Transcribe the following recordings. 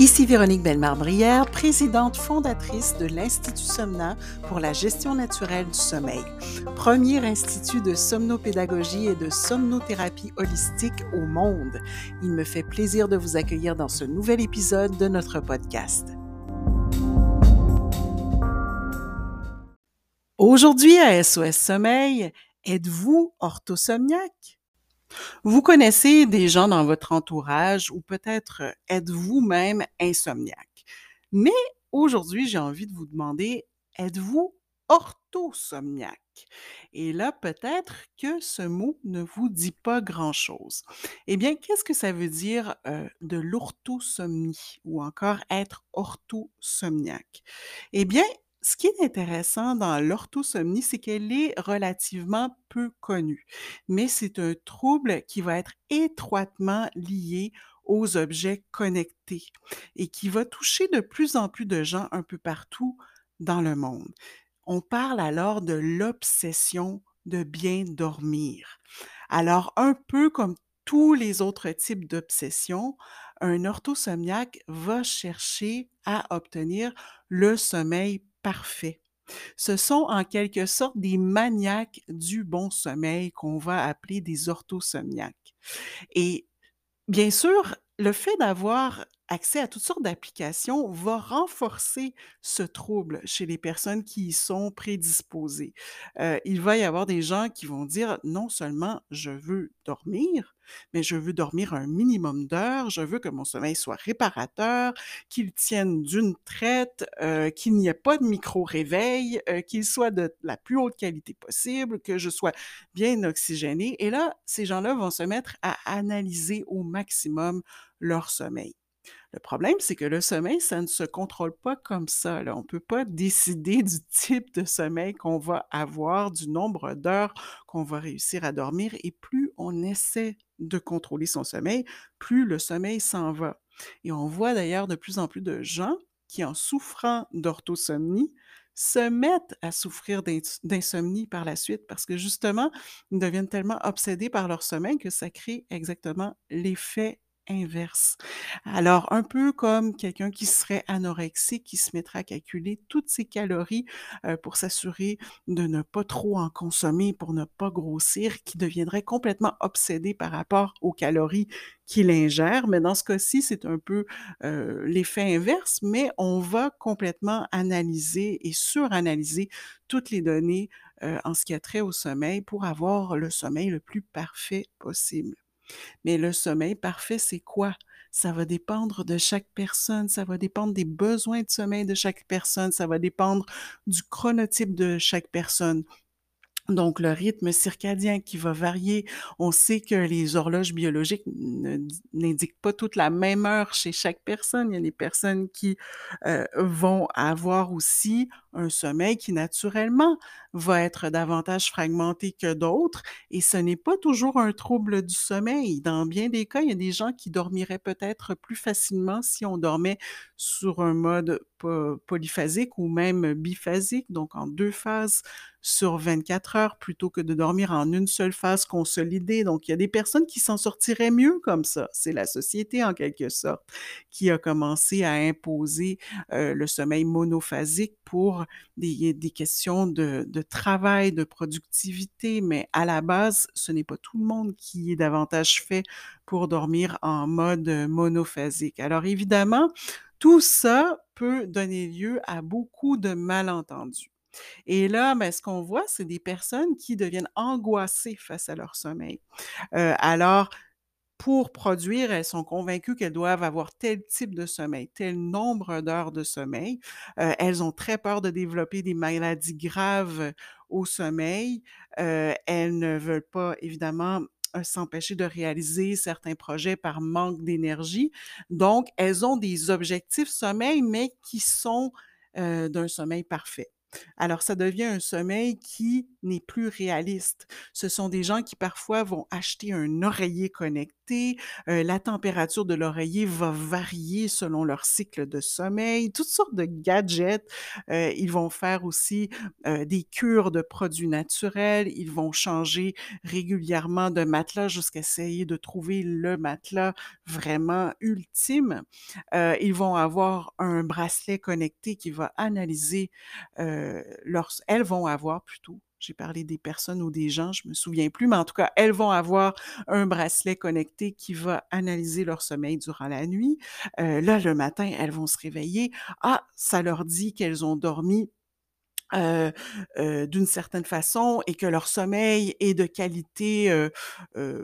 Ici Véronique Bellemare-Brière, présidente fondatrice de l'Institut Somna pour la gestion naturelle du sommeil, premier institut de somnopédagogie et de somnothérapie holistique au monde. Il me fait plaisir de vous accueillir dans ce nouvel épisode de notre podcast. Aujourd'hui à SOS Sommeil, êtes-vous orthosomniaque? Vous connaissez des gens dans votre entourage ou peut-être êtes-vous même insomniaque? Mais aujourd'hui, j'ai envie de vous demander, êtes-vous orthosomniaque? Et là, peut-être que ce mot ne vous dit pas grand-chose. Eh bien, qu'est-ce que ça veut dire de l'orthosomnie ou encore être orthosomniaque? Eh bien, ce qui est intéressant dans l'orthosomnie, c'est qu'elle est relativement peu connue, mais c'est un trouble qui va être étroitement lié aux objets connectés et qui va toucher de plus en plus de gens un peu partout dans le monde. On parle alors de l'obsession de bien dormir. Alors, un peu comme tous les autres types d'obsessions, un orthosomniaque va chercher à obtenir le sommeil parfait. Ce sont en quelque sorte des maniaques du bon sommeil qu'on va appeler des orthosomniaques. Et bien sûr, le fait d'avoir accès à toutes sortes d'applications va renforcer ce trouble chez les personnes qui y sont prédisposées. Euh, il va y avoir des gens qui vont dire non seulement je veux dormir, mais je veux dormir un minimum d'heures, je veux que mon sommeil soit réparateur, qu'il tienne d'une traite, euh, qu'il n'y ait pas de micro-réveil, euh, qu'il soit de la plus haute qualité possible, que je sois bien oxygéné. Et là, ces gens-là vont se mettre à analyser au maximum leur sommeil. Le problème, c'est que le sommeil, ça ne se contrôle pas comme ça. On ne peut pas décider du type de sommeil qu'on va avoir, du nombre d'heures qu'on va réussir à dormir. Et plus on essaie de contrôler son sommeil, plus le sommeil s'en va. Et on voit d'ailleurs de plus en plus de gens qui, en souffrant d'orthosomnie, se mettent à souffrir d'insomnie par la suite parce que justement, ils deviennent tellement obsédés par leur sommeil que ça crée exactement l'effet inverse. Alors, un peu comme quelqu'un qui serait anorexique, qui se mettrait à calculer toutes ses calories euh, pour s'assurer de ne pas trop en consommer, pour ne pas grossir, qui deviendrait complètement obsédé par rapport aux calories qu'il ingère. Mais dans ce cas-ci, c'est un peu euh, l'effet inverse, mais on va complètement analyser et suranalyser toutes les données euh, en ce qui a trait au sommeil pour avoir le sommeil le plus parfait possible. Mais le sommeil parfait, c'est quoi? Ça va dépendre de chaque personne, ça va dépendre des besoins de sommeil de chaque personne, ça va dépendre du chronotype de chaque personne. Donc, le rythme circadien qui va varier. On sait que les horloges biologiques n'indiquent pas toute la même heure chez chaque personne. Il y a des personnes qui euh, vont avoir aussi un sommeil qui naturellement va être davantage fragmenté que d'autres et ce n'est pas toujours un trouble du sommeil. Dans bien des cas, il y a des gens qui dormiraient peut-être plus facilement si on dormait sur un mode polyphasique ou même biphasique, donc en deux phases sur 24 heures plutôt que de dormir en une seule phase consolidée. Donc, il y a des personnes qui s'en sortiraient mieux comme ça. C'est la société, en quelque sorte, qui a commencé à imposer euh, le sommeil monophasique pour des, des questions de, travail, de productivité, mais à la base, ce n'est pas tout le monde qui est davantage fait pour dormir en mode monophasique. Alors évidemment, tout ça peut donner lieu à beaucoup de malentendus. Et là, ben, ce qu'on voit, c'est des personnes qui deviennent angoissées face à leur sommeil. Euh, alors, pour produire, elles sont convaincues qu'elles doivent avoir tel type de sommeil, tel nombre d'heures de sommeil. Euh, elles ont très peur de développer des maladies graves au sommeil. Euh, elles ne veulent pas, évidemment, euh, s'empêcher de réaliser certains projets par manque d'énergie. Donc, elles ont des objectifs sommeil, mais qui sont d'un sommeil parfait. Alors, ça devient un sommeil qui n'est plus réaliste. Ce sont des gens qui parfois vont acheter un oreiller connecté, euh, la température de l'oreiller va varier selon leur cycle de sommeil, toutes sortes de gadgets. Euh, ils vont faire aussi euh, des cures de produits naturels, ils vont changer régulièrement de matelas jusqu'à essayer de trouver le matelas vraiment ultime. ils vont avoir un bracelet connecté qui va analyser leur... Elles vont avoir plutôt j'ai parlé des personnes ou des gens, je me souviens plus, mais en tout cas, elles vont avoir un bracelet connecté qui va analyser leur sommeil durant la nuit. Euh, là, le matin, elles vont se réveiller. Ah, ça leur dit qu'elles ont dormi euh, euh, d'une certaine façon et que leur sommeil est de qualité, euh,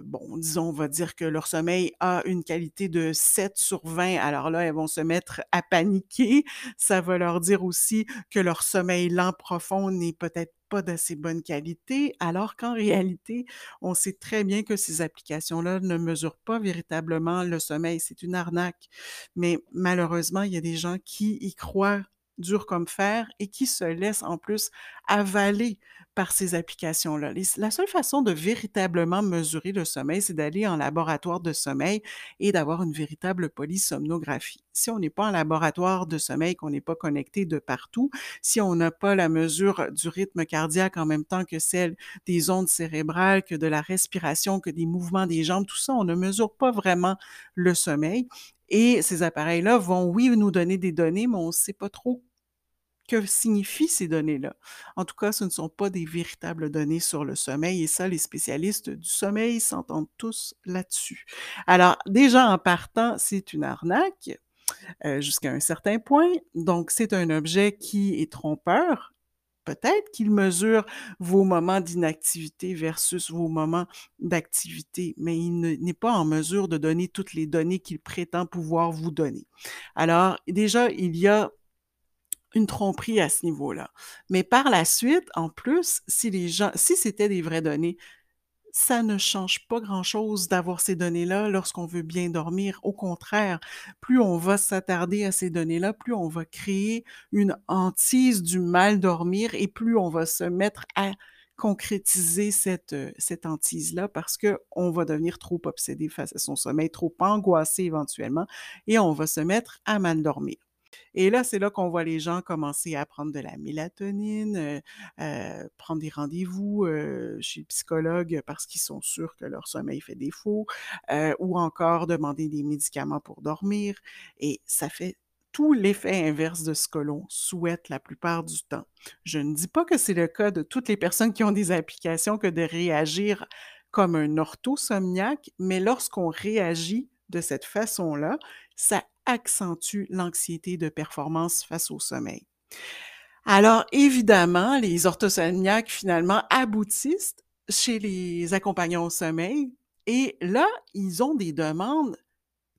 bon, disons, on va dire que leur sommeil a une qualité de 7 sur 20, alors là, elles vont se mettre à paniquer. Ça va leur dire aussi que leur sommeil lent profond n'est peut-être pas d'assez bonne qualité, alors qu'en réalité, on sait très bien que ces applications-là ne mesurent pas véritablement le sommeil. C'est une arnaque. Mais malheureusement, il y a des gens qui y croient dur comme fer et qui se laisse en plus avaler par ces applications-là. La seule façon de véritablement mesurer le sommeil, c'est d'aller en laboratoire de sommeil et d'avoir une véritable polysomnographie. Si on n'est pas en laboratoire de sommeil, qu'on n'est pas connecté de partout, si on n'a pas la mesure du rythme cardiaque en même temps que celle des ondes cérébrales, que de la respiration, que des mouvements des jambes, tout ça, on ne mesure pas vraiment le sommeil. Et ces appareils-là vont, oui, nous donner des données, mais on ne sait pas trop que signifient ces données-là. En tout cas, ce ne sont pas des véritables données sur le sommeil et ça, les spécialistes du sommeil s'entendent tous là-dessus. Alors, déjà en partant, c'est une arnaque euh, jusqu'à un certain point. Donc, c'est un objet qui est trompeur. Peut-être qu'il mesure vos moments d'inactivité versus vos moments d'activité, mais il n'est pas en mesure de donner toutes les données qu'il prétend pouvoir vous donner. Alors, déjà, il y a une tromperie à ce niveau-là. Mais par la suite, en plus, si les gens, si c'était des vraies données, ça ne change pas grand-chose d'avoir ces données-là lorsqu'on veut bien dormir. Au contraire, plus on va s'attarder à ces données-là, plus on va créer une hantise du mal dormir et plus on va se mettre à concrétiser cette, euh, cette hantise-là parce qu'on va devenir trop obsédé face à son sommeil, trop angoissé éventuellement et on va se mettre à mal dormir. Et là, c'est là qu'on voit les gens commencer à prendre de la mélatonine, euh, euh, prendre des rendez-vous euh, chez le psychologue parce qu'ils sont sûrs que leur sommeil fait défaut, ou encore demander des médicaments pour dormir. Et ça fait tout l'effet inverse de ce que l'on souhaite la plupart du temps. Je ne dis pas que c'est le cas de toutes les personnes qui ont des applications que de réagir comme un orthosomniaque, mais lorsqu'on réagit de cette façon-là, ça accentue l'anxiété de performance face au sommeil. Alors, évidemment, les orthosomniaques, finalement, aboutissent chez les accompagnants au sommeil et là, ils ont des demandes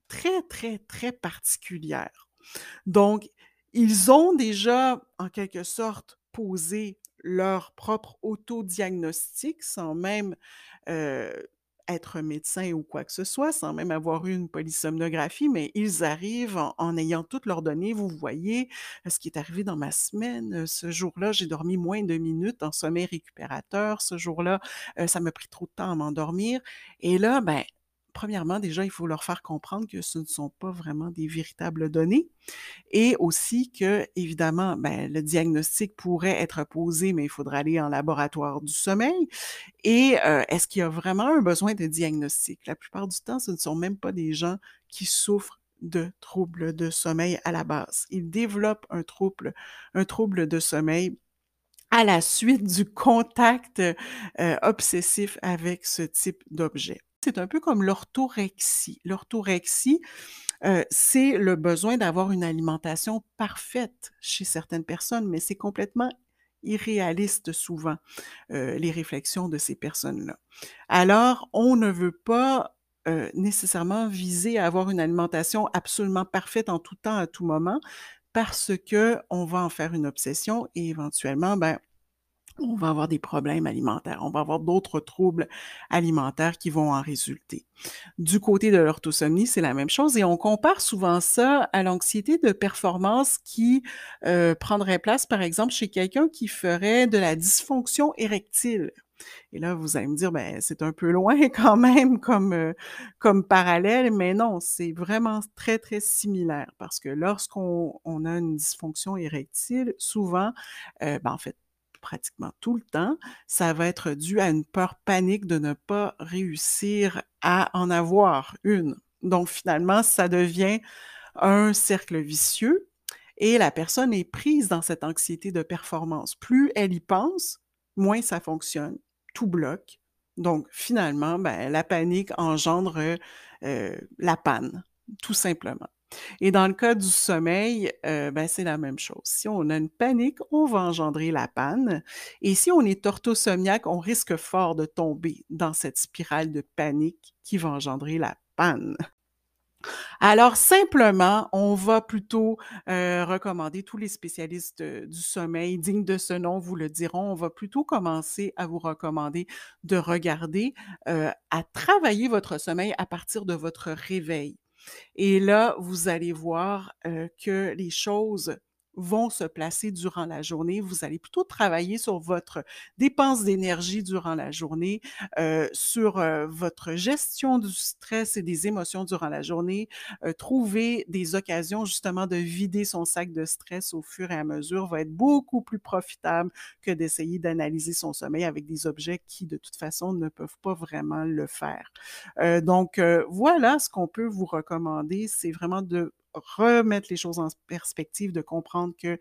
très, très, très particulières. Donc, ils ont déjà, en quelque sorte, posé leur propre autodiagnostic sans même euh, être médecin ou quoi que ce soit, sans même avoir eu une polysomnographie, mais ils arrivent en, ayant toutes leurs données. Vous voyez ce qui est arrivé dans ma semaine. Ce jour-là, j'ai dormi moins de minutes en sommeil récupérateur. Ce jour-là, euh, ça m'a pris trop de temps à m'endormir. Et là, ben, premièrement, déjà, il faut leur faire comprendre que ce ne sont pas vraiment des véritables données et aussi que, évidemment, ben, le diagnostic pourrait être posé, mais il faudra aller en laboratoire du sommeil. Et euh, est-ce qu'il y a vraiment un besoin de diagnostic? La plupart du temps, ce ne sont même pas des gens qui souffrent de troubles de sommeil à la base. Ils développent un trouble, un trouble de sommeil à la suite du contact euh, obsessif avec ce type d'objet c'est un peu comme l'orthorexie. L'orthorexie, euh, c'est le besoin d'avoir une alimentation parfaite chez certaines personnes, mais c'est complètement irréaliste souvent, euh, les réflexions de ces personnes-là. Alors, on ne veut pas euh, nécessairement viser à avoir une alimentation absolument parfaite en tout temps, à tout moment, parce que on va en faire une obsession et éventuellement, ben, on va avoir des problèmes alimentaires, on va avoir d'autres troubles alimentaires qui vont en résulter. Du côté de l'orthosomnie, c'est la même chose et on compare souvent ça à l'anxiété de performance qui euh, prendrait place, par exemple, chez quelqu'un qui ferait de la dysfonction érectile. Et là, vous allez me dire, ben, c'est un peu loin quand même comme, euh, comme parallèle, mais non, c'est vraiment très, très similaire parce que lorsqu'on on a une dysfonction érectile, souvent, euh, ben, en fait, pratiquement tout le temps, ça va être dû à une peur panique de ne pas réussir à en avoir une. Donc finalement, ça devient un cercle vicieux et la personne est prise dans cette anxiété de performance. Plus elle y pense, moins ça fonctionne, tout bloque. Donc finalement, ben, la panique engendre euh, la panne, tout simplement. Et dans le cas du sommeil, euh, ben, c'est la même chose. Si on a une panique, on va engendrer la panne. Et si on est orthosomniaque, on risque fort de tomber dans cette spirale de panique qui va engendrer la panne. Alors, simplement, on va plutôt euh, recommander, tous les spécialistes du sommeil dignes de ce nom vous le diront, on va plutôt commencer à vous recommander de regarder, euh, à travailler votre sommeil à partir de votre réveil. Et là, vous allez voir que les choses vont se placer durant la journée. Vous allez plutôt travailler sur votre dépense d'énergie durant la journée, euh, sur euh, votre gestion du stress et des émotions durant la journée, euh, trouver des occasions justement de vider son sac de stress au fur et à mesure va être beaucoup plus profitable que d'essayer d'analyser son sommeil avec des objets qui de toute façon ne peuvent pas vraiment le faire. donc voilà ce qu'on peut vous recommander, c'est vraiment de remettre les choses en perspective, de comprendre que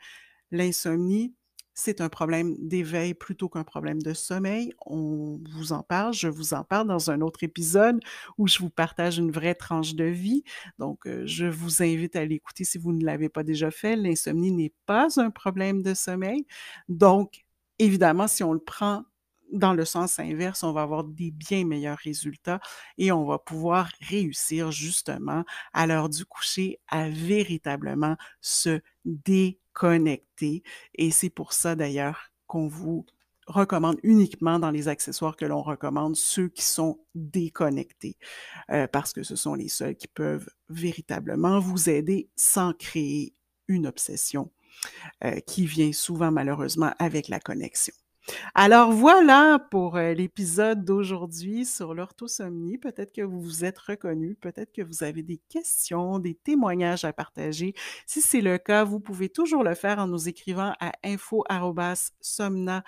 l'insomnie, c'est un problème d'éveil plutôt qu'un problème de sommeil. On vous en parle, je vous en parle dans un autre épisode où je vous partage une vraie tranche de vie. Donc, euh, je vous invite à l'écouter si vous ne l'avez pas déjà fait. L'insomnie n'est pas un problème de sommeil. Donc, évidemment, si on le prend dans le sens inverse, on va avoir des bien meilleurs résultats et on va pouvoir réussir justement à l'heure du coucher à véritablement se déconnecter. Et c'est pour ça d'ailleurs qu'on vous recommande uniquement dans les accessoires que l'on recommande ceux qui sont déconnectés, euh, parce que ce sont les seuls qui peuvent véritablement vous aider sans créer une obsession euh, qui vient souvent malheureusement avec la connexion. Alors voilà pour euh, l'épisode d'aujourd'hui sur l'orthosomnie. Peut-être que vous vous êtes reconnu, peut-être que vous avez des questions, des témoignages à partager. Si c'est le cas, vous pouvez toujours le faire en nous écrivant à info@somna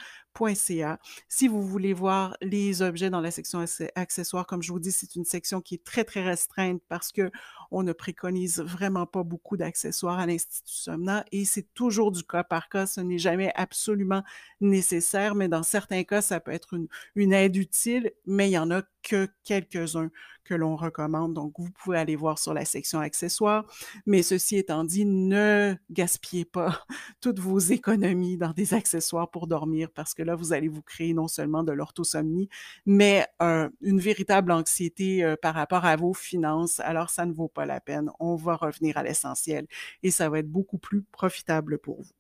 si vous voulez voir les objets dans la section accessoires, comme je vous dis, c'est une section qui est très, très restreinte parce que on ne préconise vraiment pas beaucoup d'accessoires à l'Institut Somna et c'est toujours du cas par cas. Ce n'est jamais absolument nécessaire, mais dans certains cas, ça peut être une, une aide utile, mais il y en a que quelques-uns que l'on recommande. Donc, vous pouvez aller voir sur la section accessoires. Mais ceci étant dit, ne gaspillez pas toutes vos économies dans des accessoires pour dormir parce que là, vous allez vous créer non seulement de l'orthosomnie, mais une véritable anxiété euh, par rapport à vos finances. Alors, ça ne vaut pas la peine. On va revenir à l'essentiel et ça va être beaucoup plus profitable pour vous.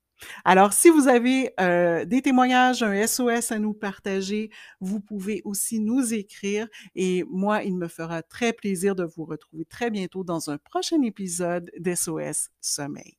Alors, si vous avez euh, des témoignages, un SOS à nous partager, vous pouvez aussi nous écrire et moi, il me fera très plaisir de vous retrouver très bientôt dans un prochain épisode d'SOS Sommeil.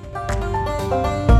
Música